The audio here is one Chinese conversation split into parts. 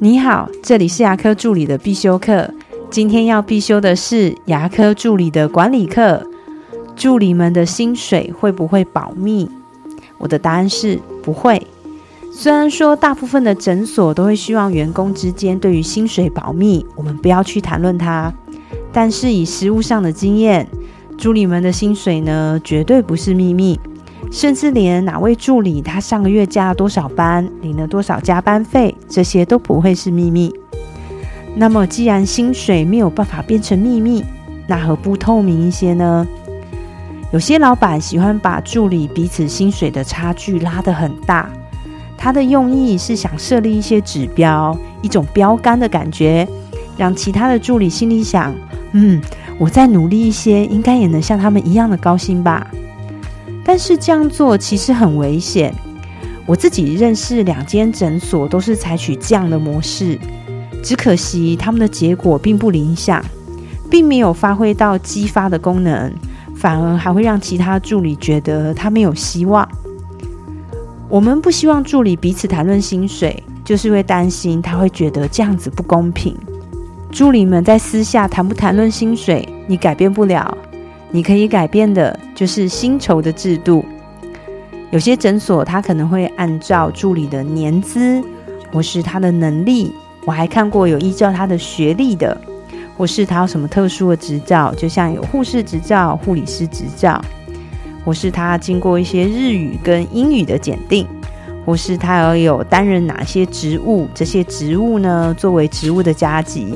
你好，这里是牙科助理的必修课。今天要必修的是牙科助理的管理课。助理们的薪水会不会保密？我的答案是不会。虽然说大部分的诊所都会希望员工之间对于薪水保密，我们不要去谈论它。但是以实务上的经验，助理们的薪水呢，绝对不是秘密。甚至连哪位助理他上个月加了多少班，领了多少加班费，这些都不会是秘密。那么，既然薪水没有办法变成秘密，那何不透明一些呢？有些老板喜欢把助理彼此薪水的差距拉得很大，他的用意是想设立一些指标，一种标杆的感觉，让其他的助理心里想：嗯，我再努力一些，应该也能像他们一样的高薪吧。但是这样做其实很危险。我自己认识两间诊所都是采取这样的模式，只可惜他们的结果并不理想，并没有发挥到激发的功能，反而还会让其他助理觉得他没有希望。我们不希望助理彼此谈论薪水，就是因为担心他会觉得这样子不公平。助理们在私下谈不谈论薪水，你改变不了。你可以改变的就是薪酬的制度。有些诊所他可能会按照助理的年资，或是他的能力。我还看过有依照他的学历的，或是他有什么特殊的执照，就像有护士执照、护理师执照，或是他经过一些日语跟英语的检定，或是他要有担任哪些职务，这些职务呢作为职务的加级。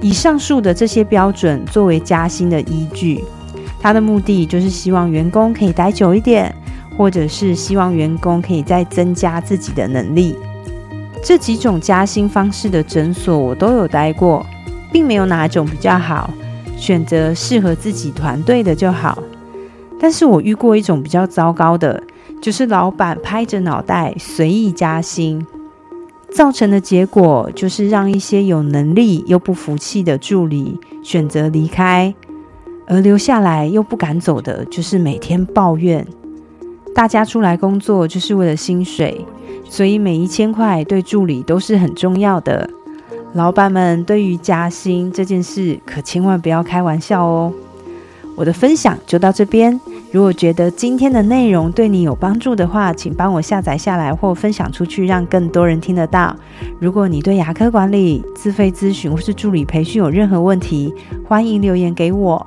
以上述的这些标准作为加薪的依据。他的目的就是希望员工可以待久一点，或者是希望员工可以再增加自己的能力。这几种加薪方式的诊所我都有待过，并没有哪一种比较好，选择适合自己团队的就好。但是我遇过一种比较糟糕的，就是老板拍着脑袋随意加薪，造成的结果就是让一些有能力又不服气的助理选择离开。而留下来又不敢走的，就是每天抱怨。大家出来工作就是为了薪水，所以每一千块对助理都是很重要的。老板们对于加薪这件事，可千万不要开玩笑哦。我的分享就到这边。如果觉得今天的内容对你有帮助的话，请帮我下载下来或分享出去，让更多人听得到。如果你对牙科管理、自费咨询或是助理培训有任何问题，欢迎留言给我，